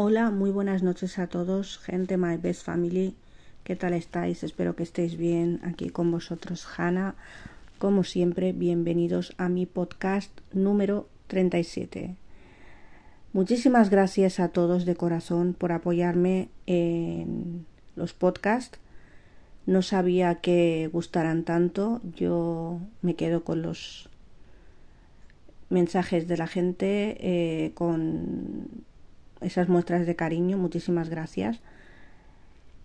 Hola, muy buenas noches a todos, gente My Best Family. ¿Qué tal estáis? Espero que estéis bien aquí con vosotros, Hanna. Como siempre, bienvenidos a mi podcast número 37. Muchísimas gracias a todos de corazón por apoyarme en los podcasts. No sabía que gustaran tanto. Yo me quedo con los mensajes de la gente, eh, con esas muestras de cariño. Muchísimas gracias.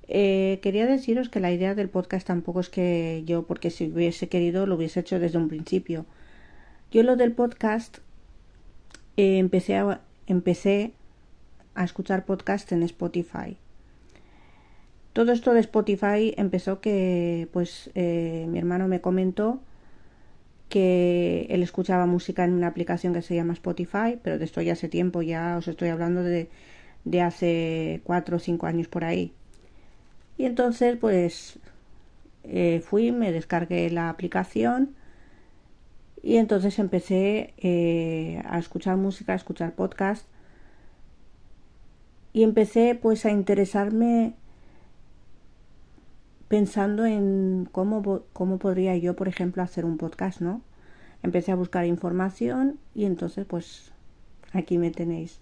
Eh, quería deciros que la idea del podcast tampoco es que yo, porque si hubiese querido, lo hubiese hecho desde un principio. Yo lo del podcast eh, empecé, a, empecé a escuchar podcast en Spotify. Todo esto de Spotify empezó que, pues, eh, mi hermano me comentó que él escuchaba música en una aplicación que se llama Spotify, pero de esto ya hace tiempo, ya os estoy hablando de, de hace cuatro o cinco años por ahí. Y entonces, pues, eh, fui, me descargué la aplicación y entonces empecé eh, a escuchar música, a escuchar podcast y empecé pues a interesarme pensando en cómo, cómo podría yo, por ejemplo, hacer un podcast, ¿no? Empecé a buscar información y entonces, pues, aquí me tenéis.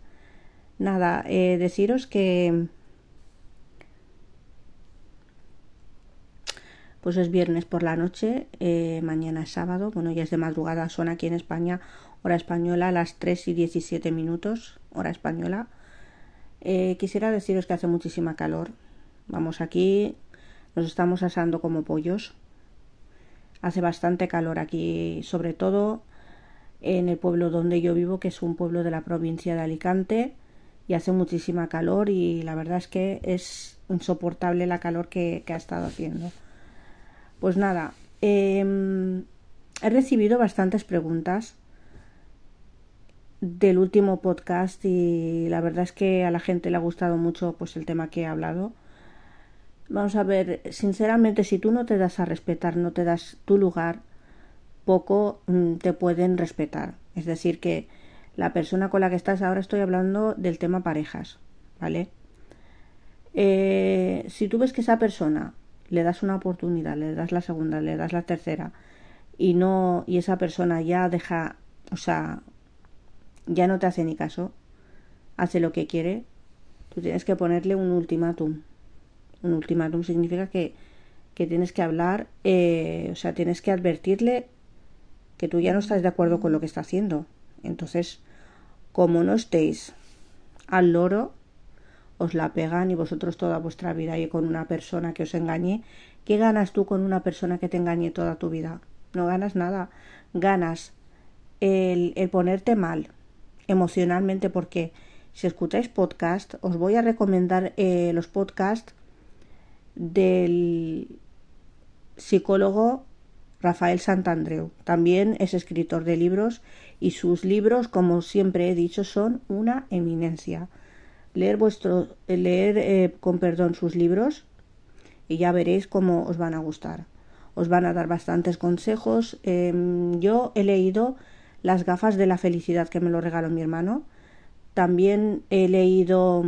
Nada, eh, deciros que... Pues es viernes por la noche, eh, mañana es sábado, bueno, ya es de madrugada, son aquí en España, hora española, a las 3 y 17 minutos, hora española. Eh, quisiera deciros que hace muchísima calor. Vamos aquí nos estamos asando como pollos. Hace bastante calor aquí, sobre todo en el pueblo donde yo vivo, que es un pueblo de la provincia de Alicante, y hace muchísima calor y la verdad es que es insoportable la calor que, ha estado haciendo. Pues nada, em, he recibido bastantes preguntas del último podcast y la verdad es que a la gente le ha gustado mucho pues el tema que he hablado Vamos a ver, sinceramente, si tú no te das a respetar, no te das tu lugar, poco mm, te pueden respetar. Es decir, que la persona con la que estás ahora estoy hablando del tema parejas, ¿vale? Eh, si tú ves que esa persona le das una oportunidad, le das la segunda, le das la tercera y no y esa persona ya deja, o sea, ya no te hace ni caso, hace lo que quiere, tú tienes que ponerle un ultimátum un ultimátum significa que, que tienes que hablar, eh, o sea, tienes que advertirle que tú ya no estás de acuerdo con lo que está haciendo. Entonces, como no estéis al loro, os la pegan y vosotros toda vuestra vida y con una persona que os engañe. ¿Qué ganas tú con una persona que te engañe toda tu vida? No ganas nada. Ganas el, el ponerte mal emocionalmente porque si escucháis podcast, os voy a recomendar eh, los podcasts del psicólogo Rafael Santandreu. También es escritor de libros y sus libros, como siempre he dicho, son una eminencia. Leer vuestro, leer eh, con perdón sus libros y ya veréis cómo os van a gustar. Os van a dar bastantes consejos. Em, yo he leído Las gafas de la felicidad que me lo regaló mi hermano. También he leído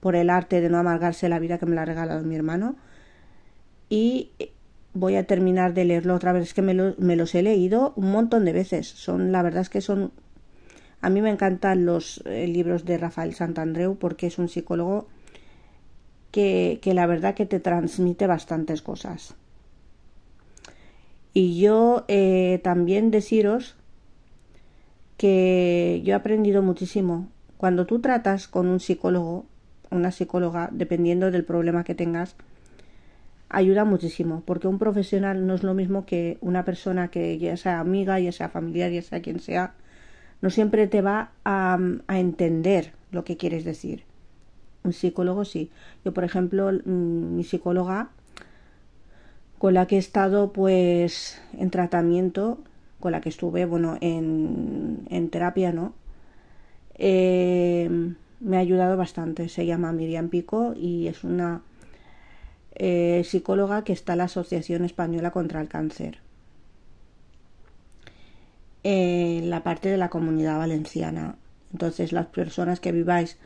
Por el arte de no amargarse la vida que me la ha regalado mi hermano y voy a terminar de leerlo otra vez. Es que me, los he leído un montón de veces. Son, la verdad es que son. A mí me encantan los eh, libros de Rafael Santandreu porque es un psicólogo que, que la verdad que te transmite bastantes cosas. Y yo eh, también deciros que yo he aprendido muchísimo. Cuando tú tratas con un psicólogo, una psicóloga, dependiendo del problema que tengas, ayuda muchísimo, porque un profesional no es lo mismo que una persona que ya sea amiga, ya sea familiar, ya sea quien sea, no siempre te va a, entender lo que quieres decir. Un psicólogo sí. Yo, por ejemplo, mm, mi psicóloga con la que he estado pues en tratamiento, con la que estuve, bueno, en, en terapia, ¿no? Eh, me ha ayudado bastante. Se llama Miriam Pico y es una eh, psicóloga que está la Asociación Española contra el Cáncer. En la parte de la comunidad valenciana. Entonces, las personas que viváis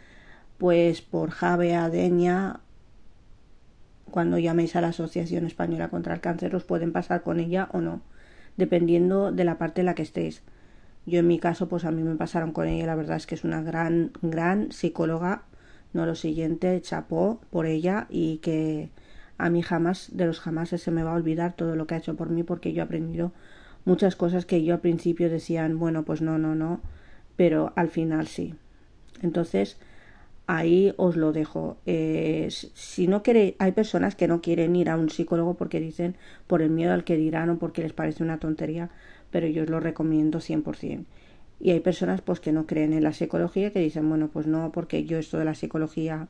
pues por Jave Adeña, cuando llaméis a la Asociación Española contra el Cáncer, os pueden pasar con ella o no, dependiendo de la parte en la que estéis. Yo en mi caso, pues a mí me pasaron con ella, la verdad es que es una gran, gran psicóloga, no lo siguiente, chapó por ella y que a mí jamás, de los jamás se me va a olvidar todo lo que ha hecho por mí porque yo he aprendido muchas cosas que yo al principio decían, bueno, pues no, no, no, pero al final sí. Entonces, ahí os lo dejo. Eh, si no quiere, hay personas que no quieren ir a un psicólogo porque dicen por el miedo al que dirán o porque les parece una tontería, pero yo os lo recomiendo 100%. Y hay personas pues que no creen en la psicología que dicen, bueno, pues no, porque yo esto de la psicología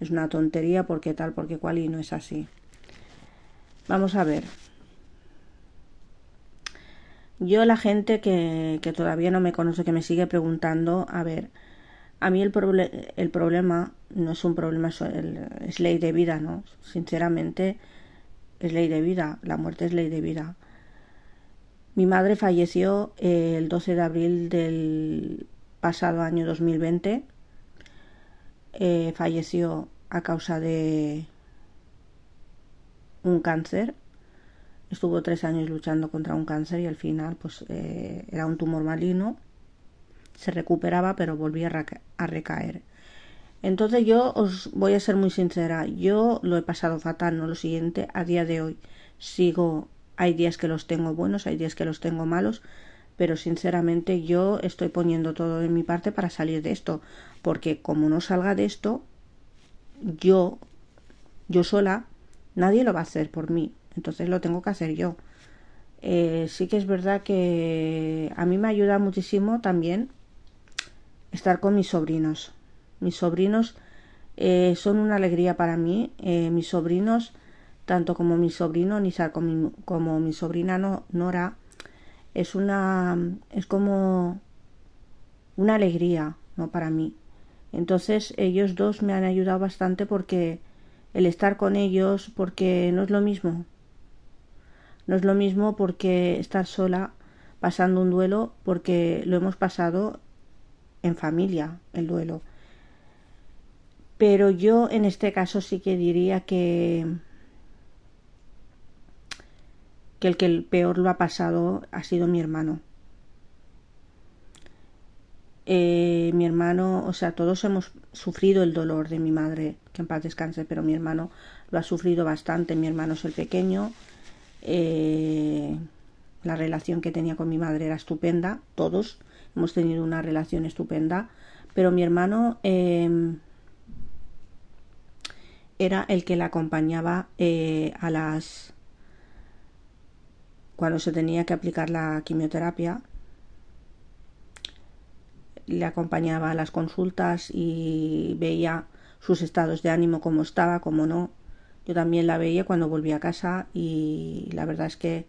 es una tontería, porque tal, porque cual, y no es así. Vamos a ver. Yo la gente que, que todavía no me conoce, que me sigue preguntando, a ver, a mí el, el problema no es un problema, es ley de vida, ¿no? Sinceramente, es ley de vida, la muerte es ley de vida. Mi madre falleció el 12 de abril del pasado año 2020. Eh, falleció a causa de un cáncer. Estuvo tres años luchando contra un cáncer y al final pues eh, era un tumor maligno se recuperaba pero volvía a recaer. Entonces yo os voy a ser muy sincera, yo lo he pasado fatal, no lo siguiente, a día de hoy sigo, hay días que los tengo buenos, hay días que los tengo malos, pero sinceramente yo estoy poniendo todo de mi parte para salir de esto, porque como no salga de esto, yo, yo sola, nadie lo va a hacer por mí, entonces lo tengo que hacer yo. Eh, sí que es verdad que a mí me ayuda muchísimo también estar con mis sobrinos. Mis sobrinos eh, son una alegría para mí. Eh, mis sobrinos, tanto como mi sobrino Nizar como mi, como mi sobrina Nora, es una es como una alegría no para mí. Entonces ellos dos me han ayudado bastante porque el estar con ellos, porque no es lo mismo. No es lo mismo porque estar sola pasando un duelo, porque lo hemos pasado en familia el duelo. Pero yo en este caso sí que diría que, que el que el peor lo ha pasado ha sido mi hermano. Eh, mi hermano, o sea, todos hemos sufrido el dolor de mi madre, que en paz descanse, pero mi hermano lo ha sufrido bastante. Mi hermano es el pequeño. Eh, la relación que tenía con mi madre era estupenda, todos hemos tenido una relación estupenda, pero mi hermano em, era el que la acompañaba eh, a las cuando se tenía que aplicar la quimioterapia le acompañaba a las consultas y veía sus estados de ánimo como estaba, como no. Yo también la veía cuando volví a casa y la verdad es que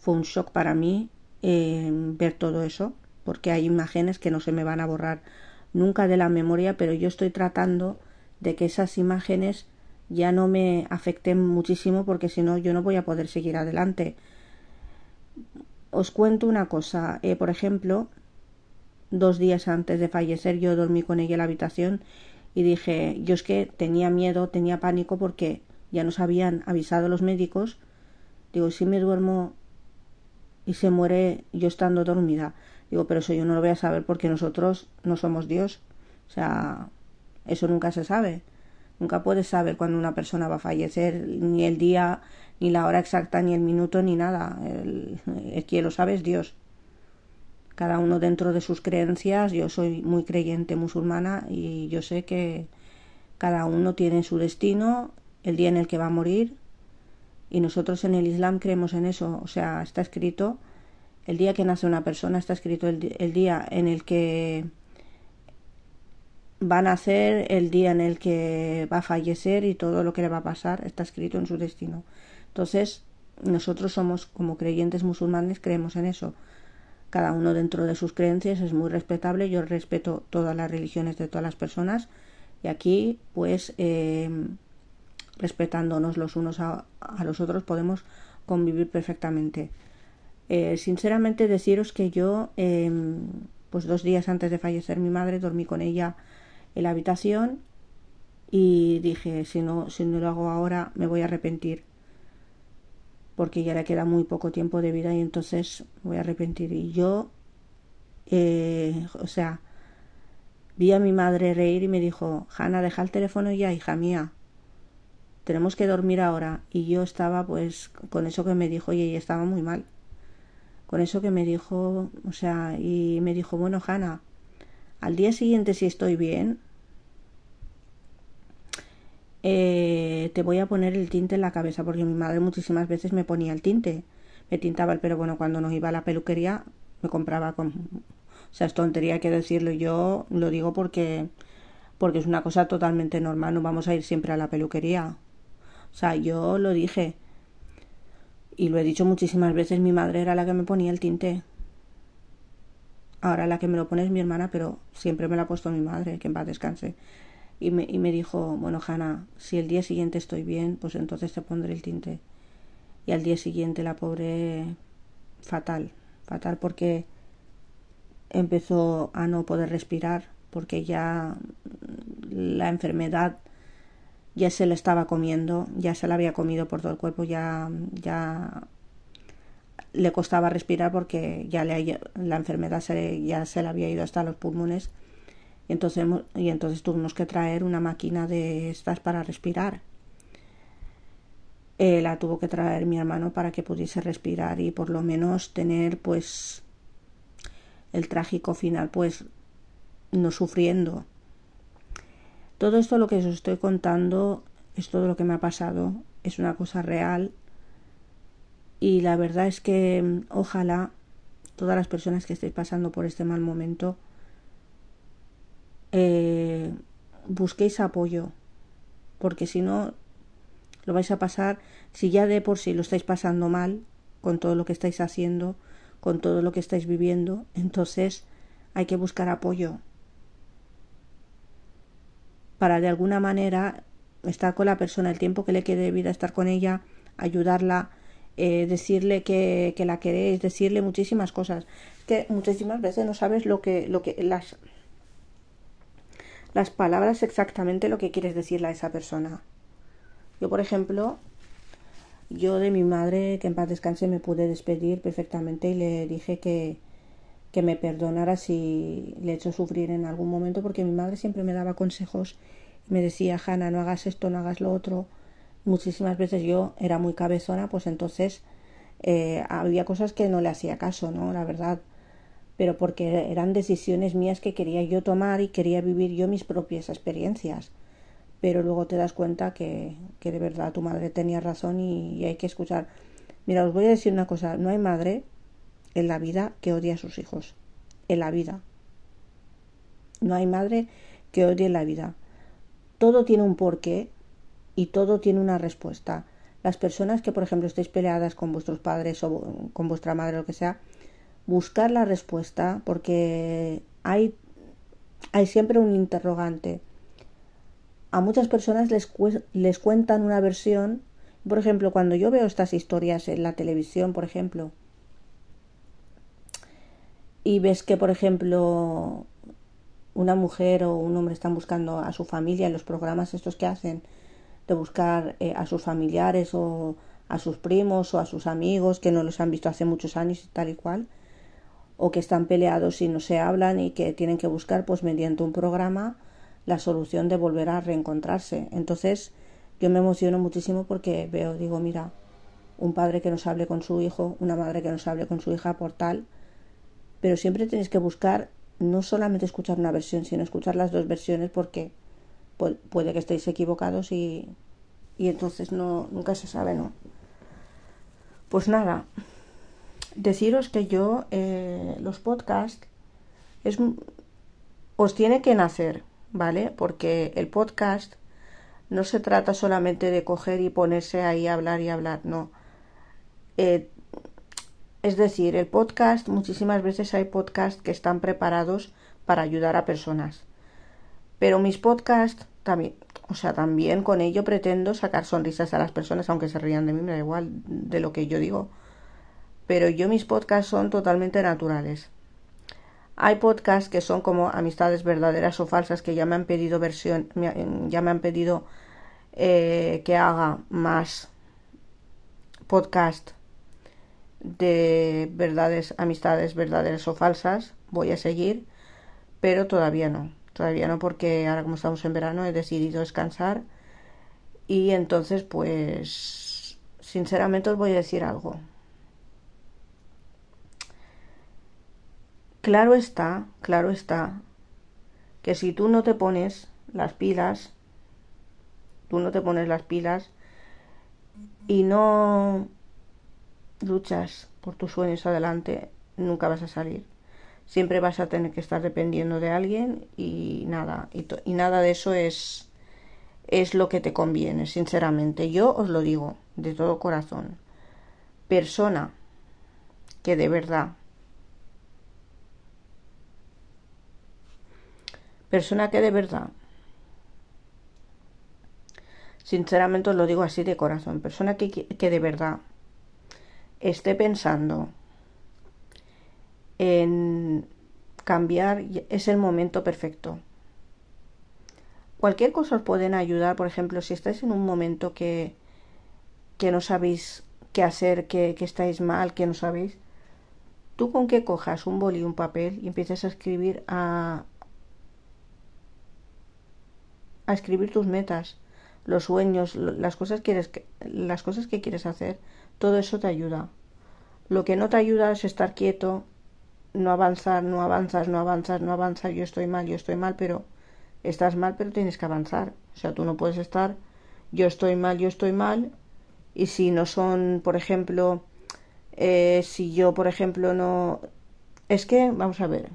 fue un shock para mí em, ver todo eso porque hay imágenes que no se me van a borrar nunca de la memoria, pero yo estoy tratando de que esas imágenes ya no me afecten muchísimo porque si no yo no voy a poder seguir adelante. Os cuento una cosa, eh, por ejemplo, dos días antes de fallecer yo dormí con ella en la habitación y dije, yo es que tenía miedo, tenía pánico porque ya nos habían avisado los médicos, digo, si me duermo y se muere yo estando dormida, Digo, pero eso yo no lo voy a saber porque nosotros no somos Dios. O sea, eso nunca se sabe. Nunca puedes saber cuándo una persona va a fallecer, ni el día, ni la hora exacta, ni el minuto, ni nada. El, el que lo sabe es Dios. Cada uno dentro de sus creencias. Yo soy muy creyente musulmana y yo sé que cada uno tiene su destino, el día en el que va a morir. Y nosotros en el Islam creemos en eso. O sea, está escrito el día que nace una persona está escrito el, día en el que va a nacer, el día en el que va a fallecer y todo lo que le va a pasar está escrito en su destino. Entonces, nosotros somos como creyentes musulmanes, creemos en eso. Cada uno dentro de sus creencias es muy respetable. Yo respeto todas las religiones de todas las personas y aquí, pues, eh, respetándonos los unos a los otros, podemos convivir perfectamente. Eh, sinceramente deciros que yo, em, pues dos días antes de fallecer mi madre, dormí con ella en la habitación y dije, si no, si no lo hago ahora me voy a arrepentir porque ya le queda muy poco tiempo de vida y entonces voy a arrepentir. Y yo, eh, o sea, vi a mi madre reír y me dijo, Hanna, deja el teléfono ya, hija mía, tenemos que dormir ahora. Y yo estaba pues con eso que me dijo y ella estaba muy mal. Con eso que me dijo, o sea, y me dijo, bueno, Hanna, al día siguiente si estoy bien, eh, te voy a poner el tinte en la cabeza, porque mi madre muchísimas veces me ponía el tinte, me tintaba el pelo, bueno, cuando nos iba a la peluquería me compraba con... O sea, es tontería que decirlo, yo lo digo porque, porque es una cosa totalmente normal, no vamos a ir siempre a la peluquería. O sea, yo lo dije, y lo he dicho muchísimas veces, mi madre era la que me ponía el tinte. Ahora la que me lo pone es mi hermana, pero siempre me lo ha puesto mi madre, que en paz descanse y me, y me dijo, bueno, Hanna, si el día siguiente estoy bien, pues entonces te pondré el tinte. Y al día siguiente la pobre fatal, fatal porque empezó a no poder respirar, porque ya la enfermedad ya se le estaba comiendo, ya se la había comido por todo el cuerpo, ya, ya le costaba respirar porque ya le, la enfermedad se, ya se le había ido hasta los pulmones y entonces, y entonces tuvimos que traer una máquina de estas para respirar. Eh, la tuvo que traer mi hermano para que pudiese respirar y por lo menos tener pues el trágico final pues no sufriendo. Todo esto lo que os estoy contando es todo lo que me ha pasado, es una cosa real y la verdad es que mm, ojalá todas las personas que estéis pasando por este mal momento eh, busquéis apoyo, porque si no, lo vais a pasar, si ya de por sí lo estáis pasando mal, con todo lo que estáis haciendo, con todo lo que estáis viviendo, entonces hay que buscar apoyo para de alguna manera estar con la persona el tiempo que le quede de vida, estar con ella, ayudarla, eh, decirle que, que, la queréis, decirle muchísimas cosas. Que muchísimas veces no sabes lo que, lo que las las palabras exactamente lo que quieres decirle a esa persona. Yo, por ejemplo, yo de mi madre, que en paz descanse, me pude despedir perfectamente y le dije que, que me perdonara si le he hecho sufrir en algún momento, porque mi madre siempre me daba consejos y me decía, Hanna, no hagas esto, no hagas lo otro. Muchísimas veces yo era muy cabezona, pues entonces eh, había cosas que no le hacía caso, ¿no? La verdad pero porque eran decisiones mías que quería yo tomar y quería vivir yo mis propias experiencias. Pero luego te das cuenta que, que de verdad tu madre tenía razón y, hay que escuchar. Mira, os voy a decir una cosa, no hay madre en la vida que odie a sus hijos. En la vida. No hay madre que odie la vida. Todo tiene un porqué y todo tiene una respuesta. Las personas que, por ejemplo, estéis peleadas con vuestros padres o con vuestra madre o lo que sea, buscar la respuesta porque hay, hay siempre un interrogante. A muchas personas les, les cuentan una versión, por ejemplo, cuando yo veo estas historias en la televisión, por ejemplo, y ves que, por ejemplo, una mujer o un hombre están buscando a su familia en los programas estos que hacen, de buscar eh, a sus familiares o a sus primos o a sus amigos que no los han visto hace muchos años y tal y cual, o que están peleados y no se hablan y que tienen que buscar pues mediante un programa la solución de volver a reencontrarse. Entonces yo me emociono muchísimo porque veo, digo, mira, un padre que nos hable con su hijo, una madre que nos hable con su hija por tal, pero siempre tenéis que buscar no solamente escuchar una versión, sino escuchar las dos versiones porque puede que estéis equivocados y, y entonces no nunca se sabe, ¿no? Pues nada, deciros que yo eh, los podcasts es, os tiene que nacer, ¿vale? Porque el podcast no se trata solamente de coger y ponerse ahí a hablar y hablar, no. Eh, es decir, el podcast, muchísimas veces hay podcasts que están preparados para ayudar a personas. Pero mis podcasts también, o sea, también con ello pretendo sacar sonrisas a las personas, aunque se rían de mí, me da igual de lo que yo digo pero yo mis podcasts son totalmente naturales. Hay podcasts que son como amistades verdaderas o falsas que ya me han pedido versión, ya me han pedido eh, que haga más podcast de verdades, amistades verdaderas o falsas. Voy a seguir, pero todavía no. Todavía no porque ahora como estamos en verano he decidido descansar y entonces pues sinceramente os voy a decir algo. Claro está, claro está, que si tú no te pones las pilas, tú no te pones las pilas y no luchas por tus sueños adelante, nunca vas a salir. Siempre vas a tener que estar dependiendo de alguien y nada, y, nada de eso es, es lo que te conviene, sinceramente. Yo os lo digo de todo corazón. Persona que de verdad Persona que de verdad, sinceramente os lo digo así de corazón, persona que, que de verdad esté pensando en cambiar, es el momento perfecto. Cualquier cosa os pueden ayudar, por ejemplo, si estáis en un momento que, que no sabéis qué hacer, que, que estáis mal, que no sabéis, tú con que cojas un boli y un papel y empieces a escribir a, a escribir tus metas, los sueños, las cosas, quieres, las cosas que quieres hacer, todo eso te ayuda. Lo que no te ayuda es estar quieto, no avanzar, no avanzas, no avanzas, no avanzas, yo estoy mal, yo estoy mal, pero estás mal, pero tienes que avanzar. O sea, tú no puedes estar, yo estoy mal, yo estoy mal, y si no son, por ejemplo, eh, si yo, por ejemplo, no... Es que, vamos a ver,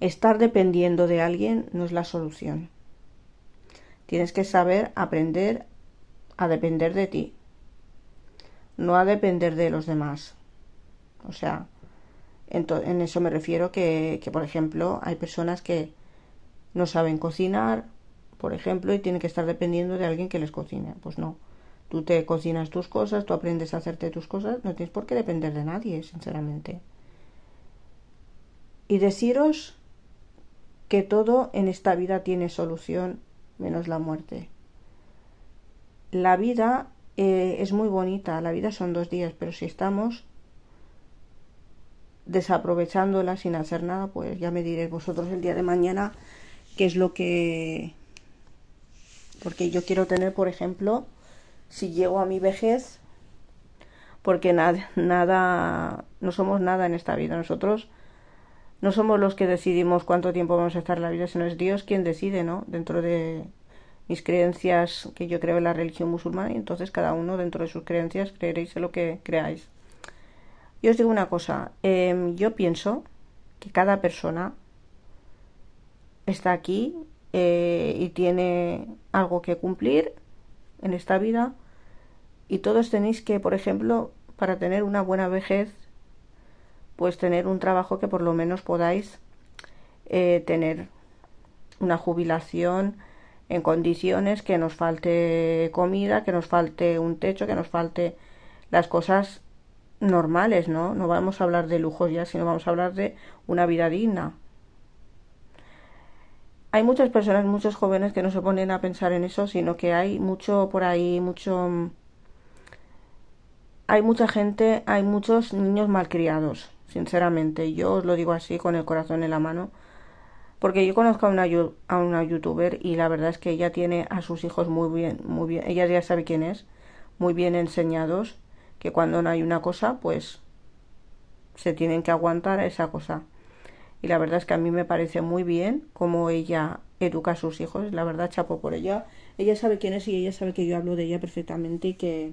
Estar dependiendo de alguien no es la solución. Tienes que saber aprender a depender de ti, no a depender de los demás. O sea, en, eso me refiero que, que, por ejemplo, hay personas que no saben cocinar, por ejemplo, y tienen que estar dependiendo de alguien que les cocine. Pues no. Tú te cocinas tus cosas, tú aprendes a hacerte tus cosas, no tienes por qué depender de nadie, sinceramente. Y deciros que todo en esta vida tiene solución menos la muerte. La vida eh, es muy bonita, la vida son dos días, pero si estamos desaprovechándola sin hacer nada, pues ya me diréis vosotros el día de mañana qué es lo que... Porque yo quiero tener, por ejemplo, si llego a mi vejez, porque nada, nada, no somos nada en esta vida. Nosotros no somos los que decidimos cuánto tiempo vamos a estar en la vida, sino es Dios quien decide, ¿no? Dentro de mis creencias, que yo creo en la religión musulmana, y entonces cada uno dentro de sus creencias creeréis en lo que creáis. Yo os digo una cosa, em, yo pienso que cada persona está aquí eh, y tiene algo que cumplir en esta vida y todos tenéis que, por ejemplo, para tener una buena vejez, pues tener un trabajo que por lo menos podáis eh, tener una jubilación en condiciones que nos falte comida, que nos falte un techo, que nos falte las cosas normales, ¿no? No vamos a hablar de lujos ya, sino vamos a hablar de una vida digna. Hay muchas personas, muchos jóvenes que no se ponen a pensar en eso, sino que hay mucho por ahí, mucho... Hay mucha gente, hay muchos niños malcriados sinceramente. Yo os lo digo así con el corazón en la mano. Porque yo conozco a una, a una youtuber y la verdad es que ella tiene a sus hijos muy bien, muy bien, ella ya sabe quién es, muy bien enseñados, que cuando no hay una cosa, pues se tienen que aguantar esa cosa. Y la verdad es que a mí me parece muy bien cómo ella educa a sus hijos, la verdad chapo por ella. Ella sabe quién es y ella sabe que yo hablo de ella perfectamente y que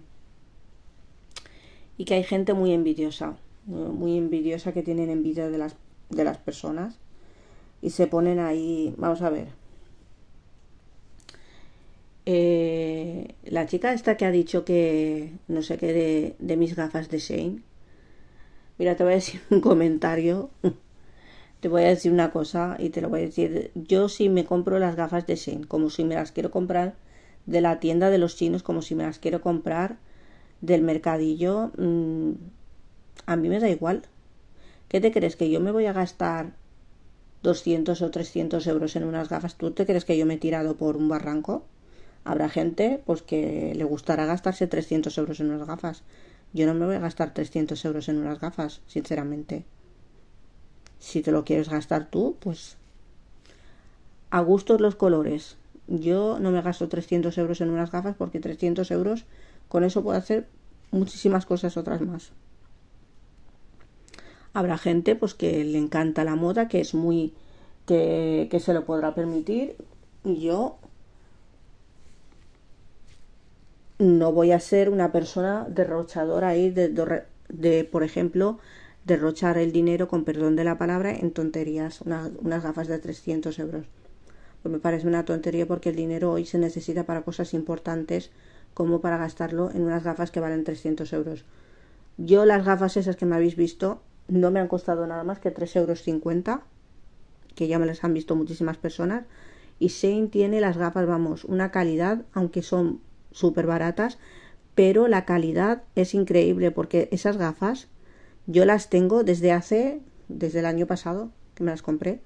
y que hay gente muy envidiosa muy envidiosa que tienen envidia de las, de las personas y se ponen ahí, vamos a ver. Eh, la chica esta que ha dicho que no sé qué de, de mis gafas de Shane. Mira, te voy a decir un comentario. te voy a decir una cosa y te lo voy a decir. Yo sí me compro las gafas de Shane, como si me las quiero comprar de la tienda de los chinos, como si me las quiero comprar del mercadillo. Mm, a mí me da igual. ¿Qué te crees que yo me voy a gastar 200 o 300 euros en unas gafas? ¿Tú te crees que yo me he tirado por un barranco? Habrá gente pues que le gustará gastarse 300 euros en unas gafas. Yo no me voy a gastar 300 euros en unas gafas, sinceramente. Si te lo quieres gastar tú, pues a gustos los colores. Yo no me gasto 300 euros en unas gafas porque 300 euros con eso puedo hacer muchísimas cosas otras más. Habrá gente pues que le encanta la moda, que es muy que, que se lo podrá permitir. Yo no voy a ser una persona derrochadora ahí de, de, por ejemplo, derrochar el dinero, con perdón de la palabra, en tonterías, unas gafas de 300 euros. Pues me parece una tontería porque el dinero hoy se necesita para cosas importantes como para gastarlo en unas gafas que valen 300 euros. Yo las gafas esas que me habéis visto no me han costado nada más que 3 euros 50, que ya me las han visto muchísimas personas. Y Shane tiene las gafas, vamos, una calidad, aunque son súper baratas, pero la calidad es increíble porque esas gafas yo las tengo desde hace, desde el año pasado que me las compré.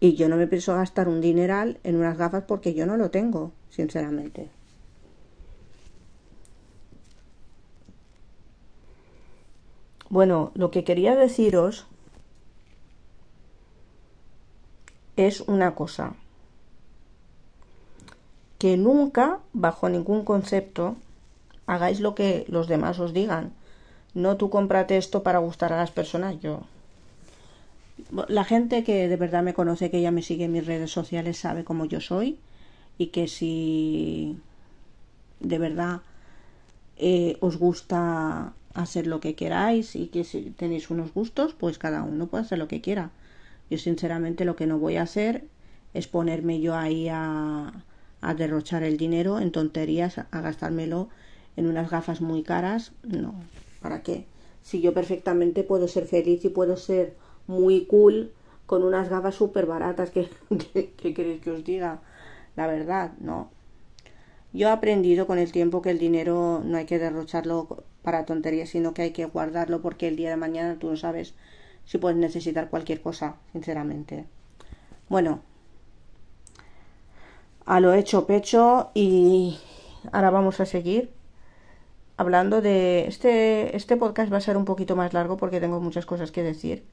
Y yo no me pienso gastar un dineral en unas gafas porque yo no lo tengo, sinceramente. Bueno, lo que quería deciros es una cosa que nunca, bajo ningún concepto, hagáis lo que los demás os digan. No tú cómprate esto para gustar a las personas, yo. La gente que de verdad me conoce, que ya me sigue en mis redes sociales, sabe cómo yo soy y que si de verdad eh, os gusta hacer lo que queráis y que si tenéis unos gustos, pues cada uno puede hacer lo que quiera. Yo sinceramente lo que no voy a hacer es ponerme yo ahí a, a derrochar el dinero en tonterías, a gastármelo en unas gafas muy caras. No, ¿para qué? Si yo perfectamente puedo ser feliz y puedo ser muy cool con unas gafas súper baratas, ¿qué, qué, queréis que os diga? La verdad, no. Yo he aprendido con el tiempo que el dinero no hay que derrocharlo para tonterías, sino que hay que guardarlo porque el día de mañana tú no sabes si puedes necesitar cualquier cosa, sinceramente. Bueno, a lo hecho pecho y ahora vamos a seguir hablando de este este podcast va a ser un poquito más largo porque tengo muchas cosas que decir.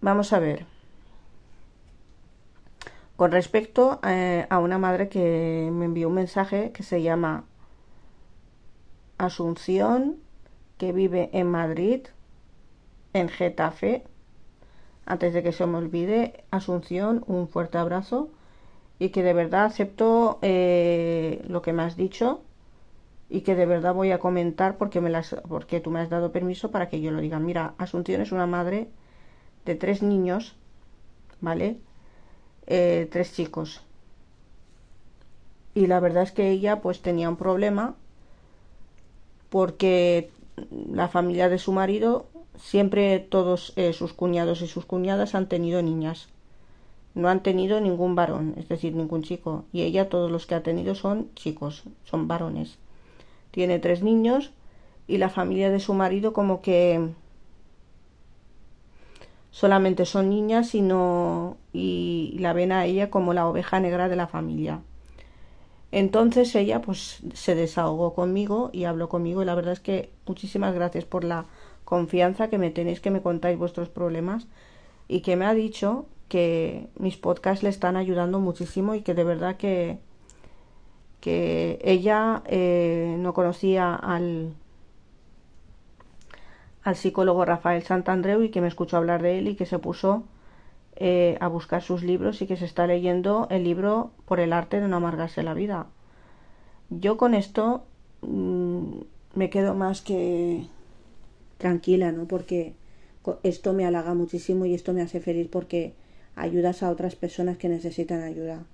Vamos a ver. Con respecto eh, a una madre que me envió un mensaje que se llama Asunción, que vive en Madrid, en Getafe. Antes de que se me olvide, Asunción, un fuerte abrazo. Y que de verdad acepto eh, lo que me has dicho. Y que de verdad voy a comentar porque me las porque tú me has dado permiso para que yo lo diga. Mira Asunción es una madre de tres niños vale eh, tres chicos. Y la verdad es que ella pues tenía un problema porque la familia de su marido siempre todos eh, sus cuñados y sus cuñadas han tenido niñas no han tenido ningún varón, es decir, ningún chico. Y ella todos los que ha tenido son chicos, son varones. Tiene tres niños y la familia de su marido como que solamente son niñas y no y la ven a ella como la oveja negra de la familia. Entonces ella pues se desahogó conmigo y habló conmigo y la verdad es que muchísimas gracias por la confianza que me tenéis que me contáis vuestros problemas y que me ha dicho que mis podcasts le están ayudando muchísimo y que de verdad que, que ella eh, no conocía al, al psicólogo Rafael Santandreu y que me escuchó hablar de él y que se puso eh, a buscar sus libros y que se está leyendo el libro por el arte de no amargarse la vida. Yo con esto mm, me quedo más que tranquila, ¿no? Porque esto me halaga muchísimo y esto me hace feliz porque ayudas a otras personas que necesitan ayuda.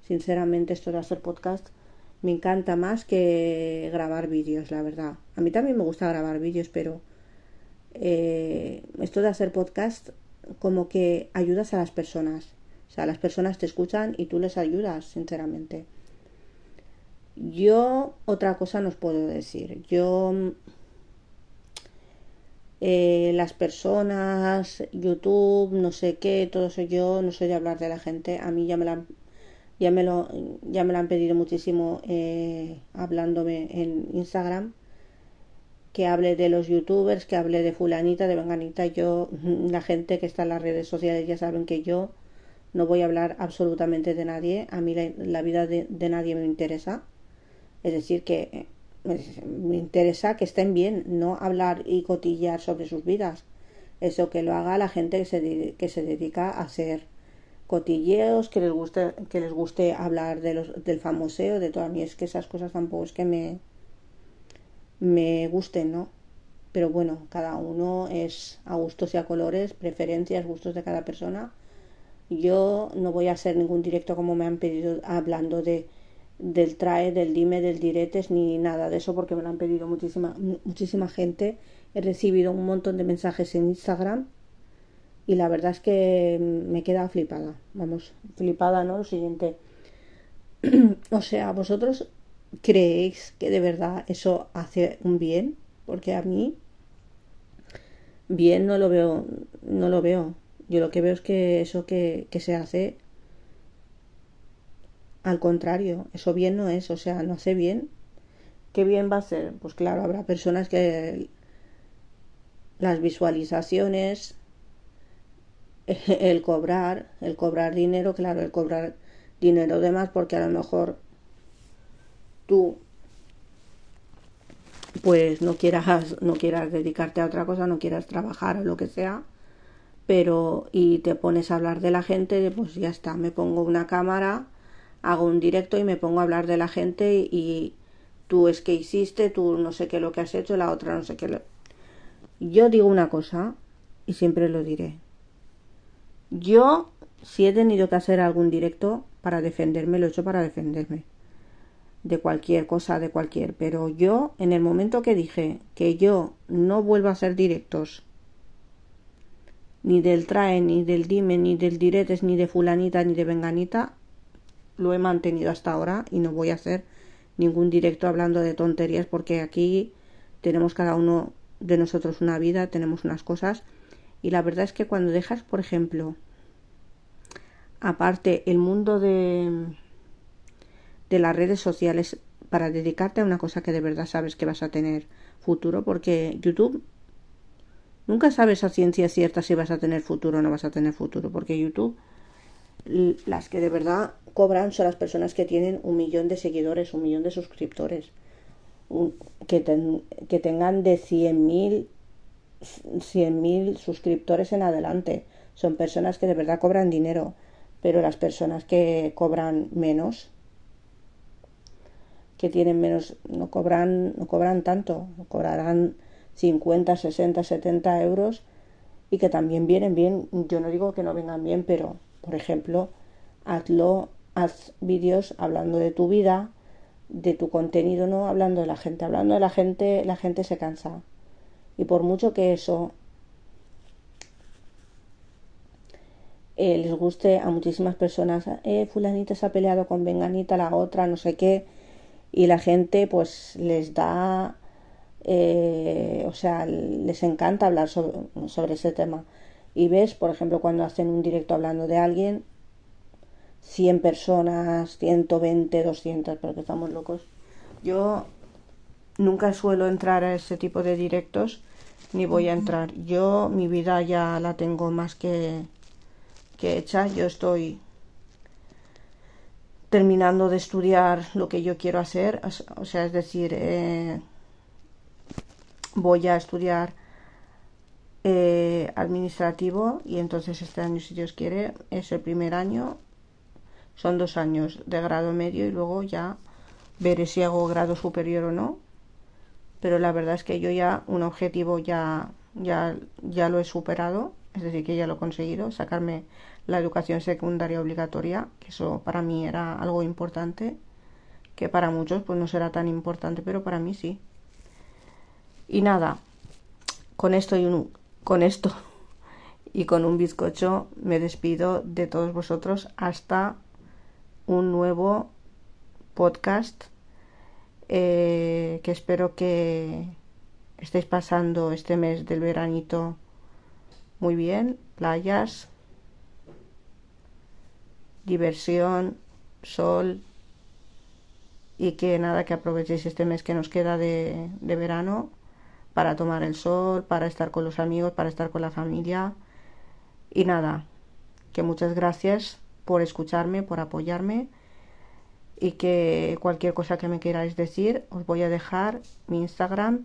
Sinceramente, esto de hacer podcast me encanta más que grabar vídeos, la verdad. A mí también me gusta grabar vídeos, pero eh, esto de hacer podcast como que ayudas a las personas. O sea, las personas te escuchan y tú les ayudas, sinceramente. Yo otra cosa no os puedo decir. Yo eh, las personas, YouTube, no sé qué, todo eso yo no soy de hablar de la gente. A mí ya me la ya me lo ya me lo han pedido muchísimo eh, hablándome en Instagram que hable de los youtubers, que hable de fulanita, de venganita. Yo, la gente que está en las redes sociales ya saben que yo no voy a hablar absolutamente de nadie. A mí la, vida de, nadie me interesa. Es decir, que me interesa que estén bien, no hablar y cotillar sobre sus vidas. Eso que lo haga la gente que se, que se dedica a hacer cotilleos, que les guste, que les guste hablar de los, del famoseo, de todo. A mí es que esas cosas tampoco es que me, me gusten, ¿no? Pero bueno, cada uno es a gustos y a colores, preferencias, gustos de cada persona. Yo no voy a hacer ningún directo como me han pedido hablando de del trae, del dime, del diretes, ni nada de eso, porque me lo han pedido muchísima, muchísima gente. He recibido un montón de mensajes en Instagram y la verdad es que me queda flipada. Vamos, flipada, ¿no? Lo siguiente. o sea, vosotros creéis que de verdad eso hace un bien? Porque a mí bien no lo veo, no lo veo. Yo lo que veo es que eso que, que se hace, al contrario, eso bien no es, o sea, no hace bien. ¿Qué bien va a hacer? Pues claro, habrá personas que las visualizaciones, el cobrar, el cobrar dinero, claro, el cobrar dinero de más porque a lo mejor tú pues no quieras no quieras dedicarte a otra cosa no quieras trabajar o lo que sea pero y te pones a hablar de la gente pues ya está me pongo una cámara hago un directo y me pongo a hablar de la gente y, tú es que hiciste tú no sé qué lo que has hecho la otra no sé qué lo... yo digo una cosa y siempre lo diré. Yo si he tenido que hacer algún directo para defenderme lo he hecho para defenderme de cualquier cosa, de cualquier. Pero yo, en el momento que dije que yo no vuelvo a hacer directos, ni del trae, ni del dime, ni del diretes, ni de fulanita, ni de venganita, lo he mantenido hasta ahora y no voy a hacer ningún directo hablando de tonterías porque aquí tenemos cada uno de nosotros una vida, tenemos unas cosas y la verdad es que cuando dejas, por ejemplo, aparte el mundo de de las redes sociales para dedicarte a una cosa que de verdad sabes que vas a tener futuro, porque YouTube nunca sabes a ciencia cierta si vas a tener futuro o no vas a tener futuro, porque YouTube las que de verdad cobran son las personas que tienen un millón de seguidores, un millón de suscriptores, que, que tengan de 100.000 100.000 suscriptores en adelante. Son personas que de verdad cobran dinero, pero las personas que cobran menos que tienen menos, no cobran, no cobran tanto, cobrarán 50, 60, 70 euros y que también vienen bien. Yo no digo que no vengan bien, pero por ejemplo, hazlo, haz vídeos hablando de tu vida, de tu contenido, no hablando de la gente. Hablando de la gente, la gente se cansa. Y por mucho que eso eh, les guste a muchísimas personas, eh, fulanita se ha peleado con venganita, la otra, no sé qué, y la gente pues les da, eh, o sea, les encanta hablar sobre, ese tema. Y ves, por ejemplo, cuando hacen un directo hablando de alguien, 100 personas, 120, 200, pero que estamos locos. Yo nunca suelo entrar a ese tipo de directos, ni voy a entrar. Yo mi vida ya la tengo más que, que hecha. Yo estoy terminando de estudiar lo que yo quiero hacer, o sea, es decir, eh, voy a estudiar eh, administrativo y entonces este año, si Dios quiere, es el primer año, son dos años de grado medio y luego ya veré si hago grado superior o no, pero la verdad es que yo ya un objetivo ya, ya, ya lo he superado, es decir, que ya lo he conseguido, sacarme la educación secundaria obligatoria, que eso para mí era algo importante, que para muchos pues no será tan importante, pero para mí sí. Y nada, con esto y un, con esto y con un bizcocho me despido de todos vosotros hasta un nuevo podcast eh, que espero que, estéis pasando este mes del veranito muy bien, playas, diversión, sol y que nada, que aprovechéis este mes que nos queda de, de verano para tomar el sol, para estar con los amigos, para estar con la familia. Y nada, que muchas gracias por escucharme, por apoyarme y que cualquier cosa que me queráis decir os voy a dejar mi Instagram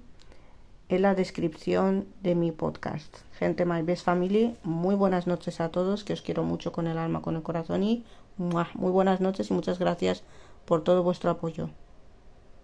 en la descripción de mi podcast. Gente My Best Family, muy buenas noches a todos, que os quiero mucho con el alma, con el corazón y muy buenas noches y muchas gracias por todo vuestro apoyo.